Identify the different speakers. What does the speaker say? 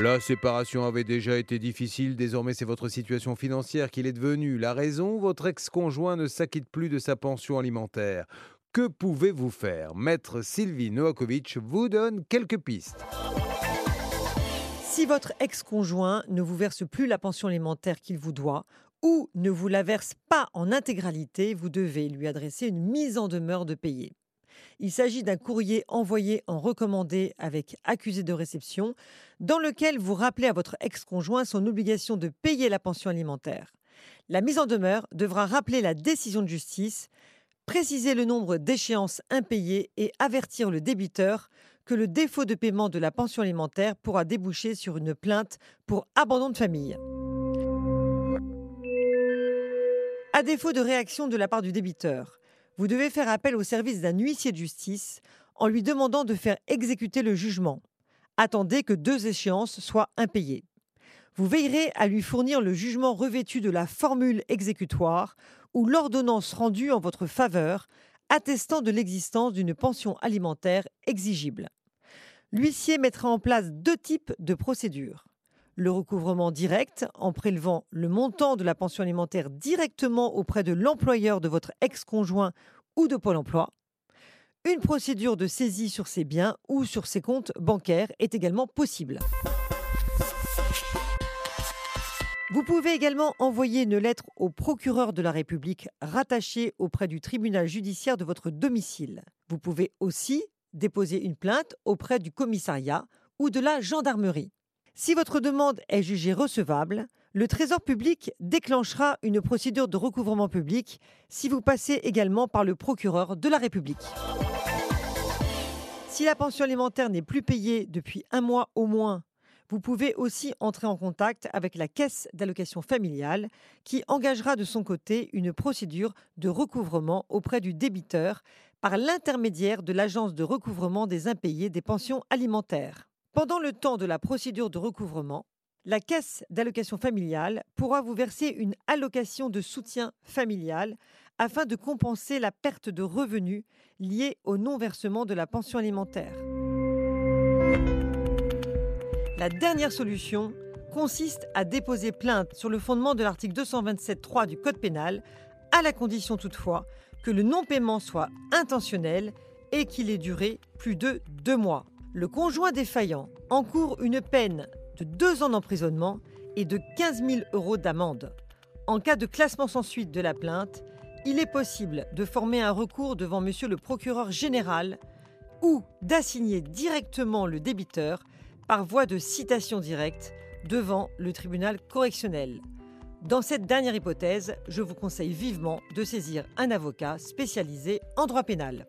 Speaker 1: La séparation avait déjà été difficile, désormais c'est votre situation financière qu'il est devenue. La raison, votre ex-conjoint ne s'acquitte plus de sa pension alimentaire. Que pouvez-vous faire? Maître Sylvie Noakovic vous donne quelques pistes.
Speaker 2: Si votre ex-conjoint ne vous verse plus la pension alimentaire qu'il vous doit ou ne vous la verse pas en intégralité, vous devez lui adresser une mise en demeure de payer. Il s'agit d'un courrier envoyé en recommandé avec accusé de réception dans lequel vous rappelez à votre ex-conjoint son obligation de payer la pension alimentaire. La mise en demeure devra rappeler la décision de justice préciser le nombre d'échéances impayées et avertir le débiteur que le défaut de paiement de la pension alimentaire pourra déboucher sur une plainte pour abandon de famille. À défaut de réaction de la part du débiteur, vous devez faire appel au service d'un huissier de justice en lui demandant de faire exécuter le jugement. Attendez que deux échéances soient impayées. Vous veillerez à lui fournir le jugement revêtu de la formule exécutoire ou l'ordonnance rendue en votre faveur attestant de l'existence d'une pension alimentaire exigible. L'huissier mettra en place deux types de procédures. Le recouvrement direct, en prélevant le montant de la pension alimentaire directement auprès de l'employeur de votre ex-conjoint ou de Pôle emploi. Une procédure de saisie sur ses biens ou sur ses comptes bancaires est également possible. Vous pouvez également envoyer une lettre au procureur de la République rattaché auprès du tribunal judiciaire de votre domicile. Vous pouvez aussi déposer une plainte auprès du commissariat ou de la gendarmerie. Si votre demande est jugée recevable, le Trésor public déclenchera une procédure de recouvrement public si vous passez également par le procureur de la République. Si la pension alimentaire n'est plus payée depuis un mois au moins vous pouvez aussi entrer en contact avec la caisse d'allocation familiale qui engagera de son côté une procédure de recouvrement auprès du débiteur par l'intermédiaire de l'agence de recouvrement des impayés des pensions alimentaires. Pendant le temps de la procédure de recouvrement, la caisse d'allocation familiale pourra vous verser une allocation de soutien familial afin de compenser la perte de revenus liée au non-versement de la pension alimentaire. La dernière solution consiste à déposer plainte sur le fondement de l'article 227.3 du Code pénal, à la condition toutefois que le non-paiement soit intentionnel et qu'il ait duré plus de deux mois. Le conjoint défaillant encourt une peine de deux ans d'emprisonnement et de 15 000 euros d'amende. En cas de classement sans suite de la plainte, il est possible de former un recours devant monsieur le procureur général ou d'assigner directement le débiteur par voie de citation directe devant le tribunal correctionnel. Dans cette dernière hypothèse, je vous conseille vivement de saisir un avocat spécialisé en droit pénal.